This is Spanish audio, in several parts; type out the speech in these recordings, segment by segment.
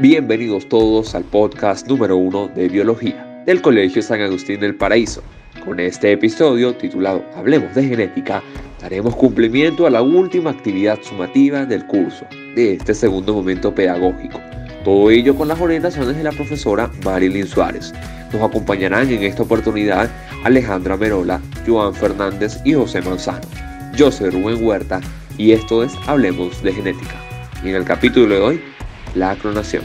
Bienvenidos todos al podcast número uno de biología del Colegio San Agustín del Paraíso. Con este episodio titulado Hablemos de genética, daremos cumplimiento a la última actividad sumativa del curso de este segundo momento pedagógico. Todo ello con las orientaciones de la profesora Marilyn Suárez. Nos acompañarán en esta oportunidad Alejandra Merola, Joan Fernández y José Manzano. Yo soy Rubén Huerta y esto es Hablemos de Genética. Y en el capítulo de hoy, la clonación.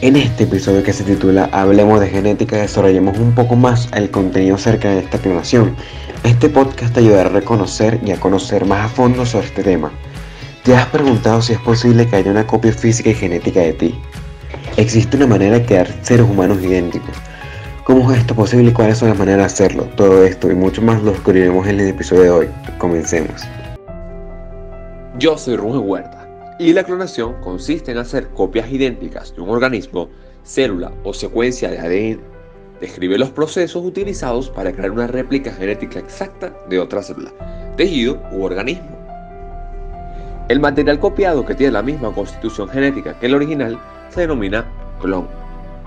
En este episodio que se titula Hablemos de genética desarrollemos un poco más el contenido acerca de esta clonación. Este podcast te ayudará a reconocer y a conocer más a fondo sobre este tema. ¿Te has preguntado si es posible que haya una copia física y genética de ti? ¿Existe una manera de crear seres humanos idénticos? ¿Cómo es esto posible y cuáles son las maneras de hacerlo? Todo esto y mucho más lo descubriremos en el episodio de hoy. Comencemos. Yo soy Rubén Huerta y la clonación consiste en hacer copias idénticas de un organismo, célula o secuencia de ADN. Describe los procesos utilizados para crear una réplica genética exacta de otra célula, tejido u organismo. El material copiado que tiene la misma constitución genética que el original se denomina clon.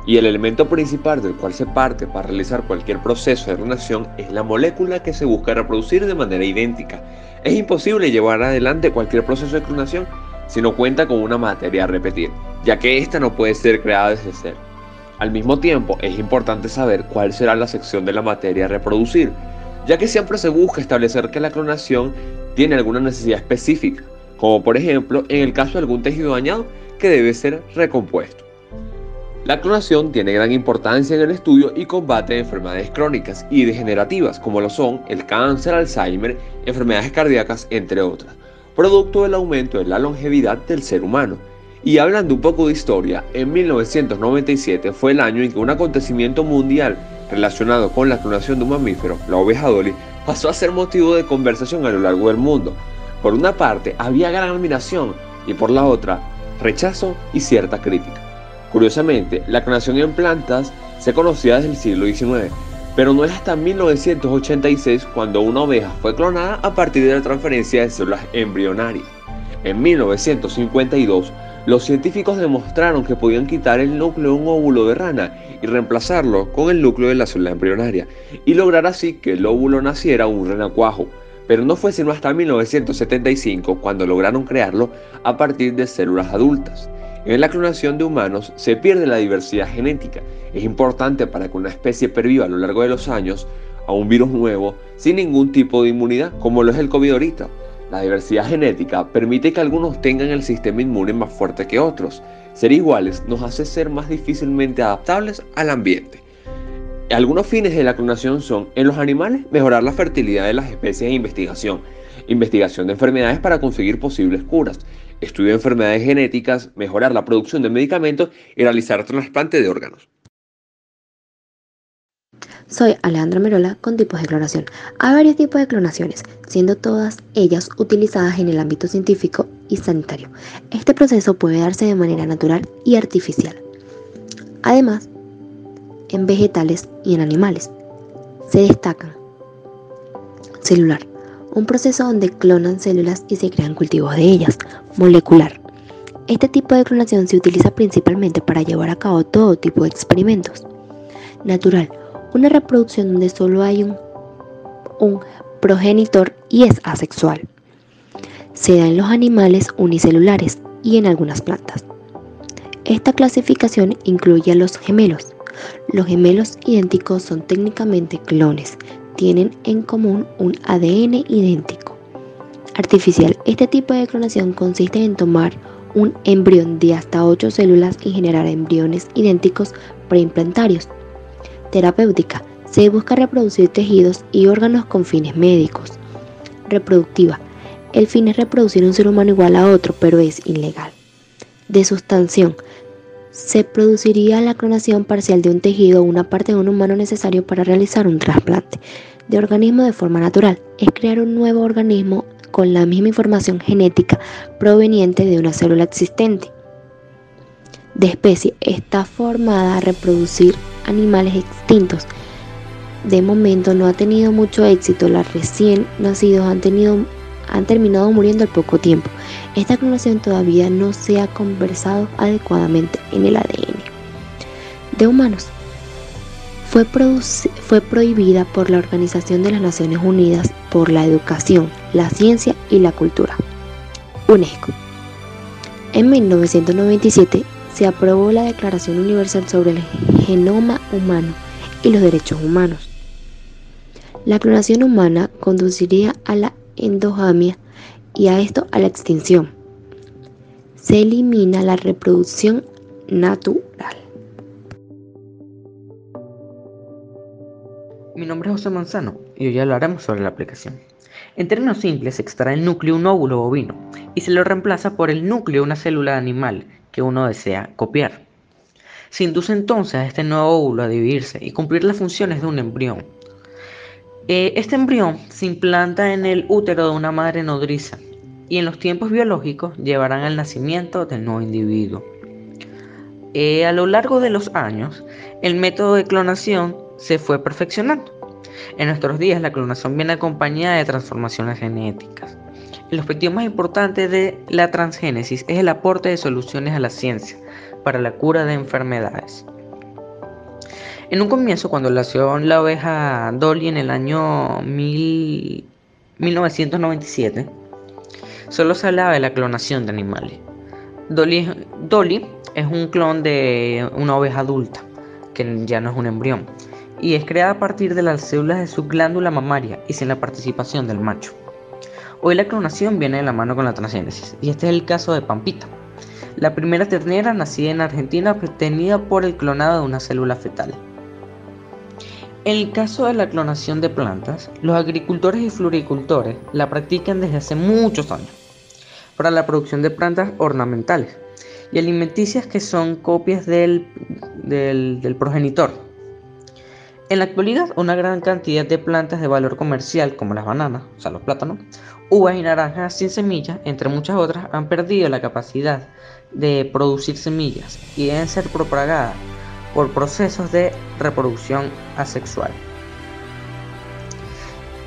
Y el elemento principal del cual se parte para realizar cualquier proceso de clonación es la molécula que se busca reproducir de manera idéntica. Es imposible llevar adelante cualquier proceso de clonación si no cuenta con una materia a repetir, ya que ésta no puede ser creada desde cero. Al mismo tiempo, es importante saber cuál será la sección de la materia a reproducir, ya que siempre se busca establecer que la clonación tiene alguna necesidad específica, como por ejemplo en el caso de algún tejido dañado que debe ser recompuesto. La clonación tiene gran importancia en el estudio y combate de enfermedades crónicas y degenerativas como lo son el cáncer, Alzheimer, enfermedades cardíacas, entre otras, producto del aumento de la longevidad del ser humano. Y hablando un poco de historia, en 1997 fue el año en que un acontecimiento mundial relacionado con la clonación de un mamífero, la oveja Dolly, pasó a ser motivo de conversación a lo largo del mundo. Por una parte, había gran admiración y por la otra, rechazo y cierta crítica. Curiosamente, la clonación en plantas se conocía desde el siglo XIX, pero no es hasta 1986 cuando una oveja fue clonada a partir de la transferencia de células embrionarias. En 1952, los científicos demostraron que podían quitar el núcleo de un óvulo de rana y reemplazarlo con el núcleo de la célula embrionaria, y lograr así que el óvulo naciera un renacuajo. Pero no fue sino hasta 1975 cuando lograron crearlo a partir de células adultas. En la clonación de humanos se pierde la diversidad genética. Es importante para que una especie perviva a lo largo de los años a un virus nuevo sin ningún tipo de inmunidad, como lo es el COVID ahorita. La diversidad genética permite que algunos tengan el sistema inmune más fuerte que otros. Ser iguales nos hace ser más difícilmente adaptables al ambiente. Algunos fines de la clonación son, en los animales, mejorar la fertilidad de las especies e investigación, investigación de enfermedades para conseguir posibles curas, estudio de enfermedades genéticas, mejorar la producción de medicamentos y realizar trasplante de órganos. Soy Alejandra Merola con tipos de clonación. Hay varios tipos de clonaciones, siendo todas ellas utilizadas en el ámbito científico y sanitario. Este proceso puede darse de manera natural y artificial. Además, en vegetales y en animales. Se destacan celular, un proceso donde clonan células y se crean cultivos de ellas, molecular. Este tipo de clonación se utiliza principalmente para llevar a cabo todo tipo de experimentos. Natural, una reproducción donde solo hay un, progenitor y es asexual. Se da en los animales unicelulares y en algunas plantas. Esta clasificación incluye a los gemelos. Los gemelos idénticos son técnicamente clones, tienen en común un ADN idéntico. Artificial. Este tipo de clonación consiste en tomar un embrión de hasta 8 células y generar embriones idénticos preimplantarios. Terapéutica. Se busca reproducir tejidos y órganos con fines médicos. Reproductiva. El fin es reproducir un ser humano igual a otro, pero es ilegal. De sustanción. Se produciría la clonación parcial de un tejido o una parte de un humano necesario para realizar un trasplante de organismo de forma natural. Es crear un nuevo organismo con la misma información genética proveniente de una célula existente. De especie está formada a reproducir animales extintos. De momento no ha tenido mucho éxito. Los recién nacidos han, tenido, han terminado muriendo al poco tiempo. Esta clonación todavía no se ha conversado adecuadamente en el ADN de humanos. Fue, fue, prohibida por la Organización de las Naciones Unidas por la Educación, la Ciencia y la Cultura, UNESCO. En 1997 se aprobó la Declaración Universal sobre el Genoma Humano y los Derechos Humanos. La clonación humana conduciría a la endogamia y a esto a la extinción. Se elimina la reproducción natural. Mi nombre es José Manzano y hoy hablaremos sobre la aplicación. En términos simples, se extrae el núcleo un óvulo bovino y se lo reemplaza por el núcleo de una célula animal que uno desea copiar. Se induce entonces a este nuevo óvulo a dividirse y cumplir las funciones de un embrión. Eh, este embrión se implanta en el útero de una madre nodriza y en los tiempos biológicos llevarán al nacimiento del nuevo individuo. Eh, a lo largo de los años, el método de clonación se fue perfeccionando. En nuestros días la clonación viene acompañada de transformaciones genéticas. El objetivo más importante de la transgénesis es el aporte de soluciones a la ciencia para la cura de enfermedades. En un comienzo, cuando nació la oveja Dolly en el año 1997, solo se hablaba de la clonación de animales. Dolly, Dolly es un clon de una oveja adulta, que ya no es un embrión, y es creada a partir de las células de su glándula mamaria y sin la participación del macho. Hoy la clonación viene de la mano con la transgénesis, y este es el caso de Pampita, la primera ternera nacida en Argentina obtenida por el clonado de una célula fetal. En el caso de la clonación de plantas, los agricultores y floricultores la practican desde hace muchos años para la producción de plantas ornamentales y alimenticias que son copias del, progenitor. En la actualidad, una gran cantidad de plantas de valor comercial, como las bananas, o sea, los plátanos, uvas y naranjas sin semillas, entre muchas otras, han perdido la capacidad de producir semillas y deben ser propagadas por procesos de reproducción asexual.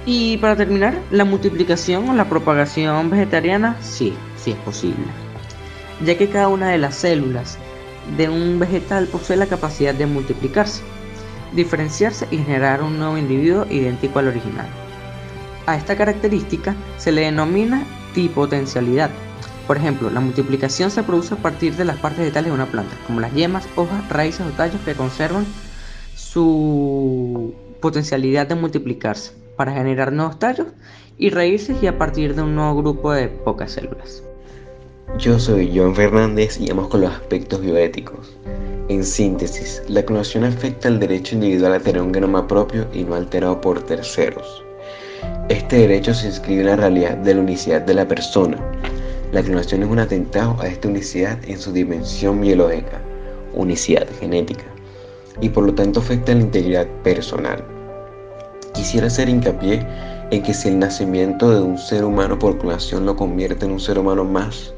Y para terminar, la multiplicación o la propagación vegetariana sí, sí es posible, ya que cada una de las células de un vegetal posee la capacidad de multiplicarse, diferenciarse y generar un nuevo individuo idéntico al original. A esta característica se le denomina dipotencialidad por ejemplo, la multiplicación se produce a partir de las partes vegetales de una planta, como las yemas, hojas, raíces o tallos que conservan su potencialidad de multiplicarse para generar nuevos tallos y raíces y a partir de un nuevo grupo de pocas células. Yo soy Joan Fernández y vamos con los aspectos bioéticos. En síntesis, la clonación afecta al derecho individual a tener un genoma propio y no alterado por terceros. Este derecho se inscribe en la realidad de la unicidad de la persona, la clonación es un atentado a esta unicidad en su dimensión biológica, unicidad genética, y por lo tanto afecta a la integridad personal. Quisiera hacer hincapié en que si el nacimiento de un ser humano por clonación lo convierte en un ser humano más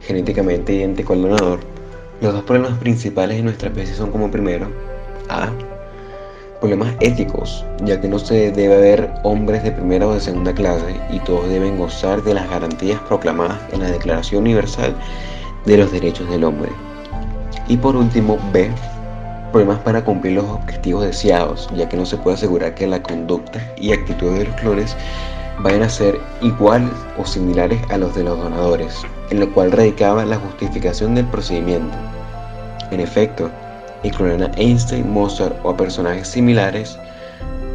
genéticamente idéntico al donador, los dos problemas principales de nuestra especie son como primero, A problemas éticos, ya que no se debe haber hombres de primera o de segunda clase y todos deben gozar de las garantías proclamadas en la Declaración Universal de los Derechos del Hombre. Y por último, B, problemas para cumplir los objetivos deseados, ya que no se puede asegurar que la conducta y actitudes de los clones vayan a ser iguales o similares a los de los donadores, en lo cual radicaba la justificación del procedimiento. En efecto, clonar a Einstein, Mozart o a personajes similares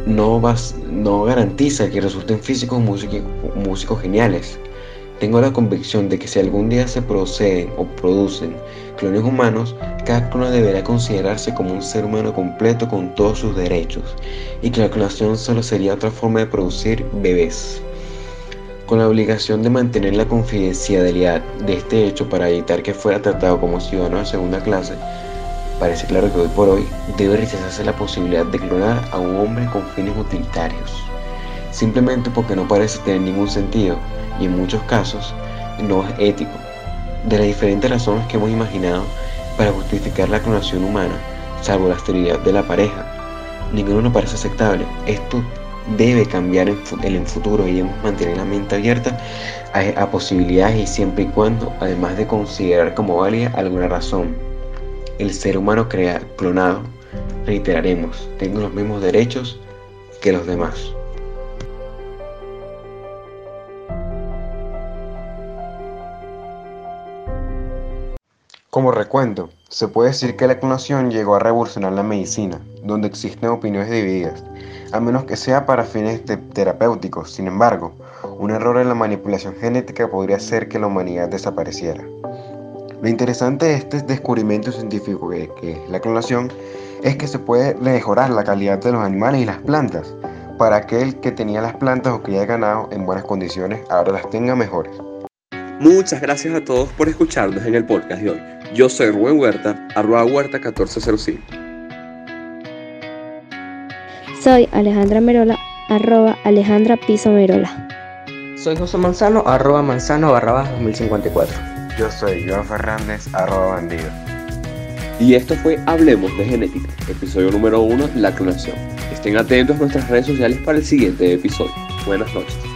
no, no garantiza que resulten físicos músicos, músicos geniales. Tengo la convicción de que si algún día se proceden o producen clones humanos, cada clon deberá considerarse como un ser humano completo con todos sus derechos y que la clonación solo sería otra forma de producir bebés. Con la obligación de mantener la confidencialidad de este hecho para evitar que fuera tratado como ciudadano de segunda clase, Parece claro que hoy por hoy debe rechazarse la posibilidad de clonar a un hombre con fines utilitarios, simplemente porque no parece tener ningún sentido y en muchos casos no es ético. De las diferentes razones que hemos imaginado para justificar la clonación humana, salvo la esterilidad de la pareja, ninguno nos parece aceptable. Esto debe cambiar en, el futuro y debemos mantener la mente abierta a, a posibilidades y siempre y cuando, además de considerar como válida alguna razón, el ser humano crea, clonado, reiteraremos, tenga los mismos derechos que los demás. Como recuento, se puede decir que la clonación llegó a revolucionar la medicina, donde existen opiniones divididas, a menos que sea para fines terapéuticos. Sin embargo, un error en la manipulación genética podría hacer que la humanidad desapareciera. Lo interesante de este descubrimiento científico que, es la clonación es que se puede mejorar la calidad de los animales y las plantas, para aquel que tenía las plantas o que ya ganado en buenas condiciones, ahora las tenga mejores. Muchas gracias a todos por escucharnos en el podcast de hoy. Yo soy Rubén Huerta, arroba huerta 1405. Soy Alejandra Merola, arroba Alejandra Piso Merola. Soy José Manzano, arroba Manzano barra 2054. Yo soy Joan Fernández, arroba bandido. Y esto fue Hablemos de Genética, episodio número 1, la clonación. Estén atentos a nuestras redes sociales para el siguiente episodio. Buenas noches.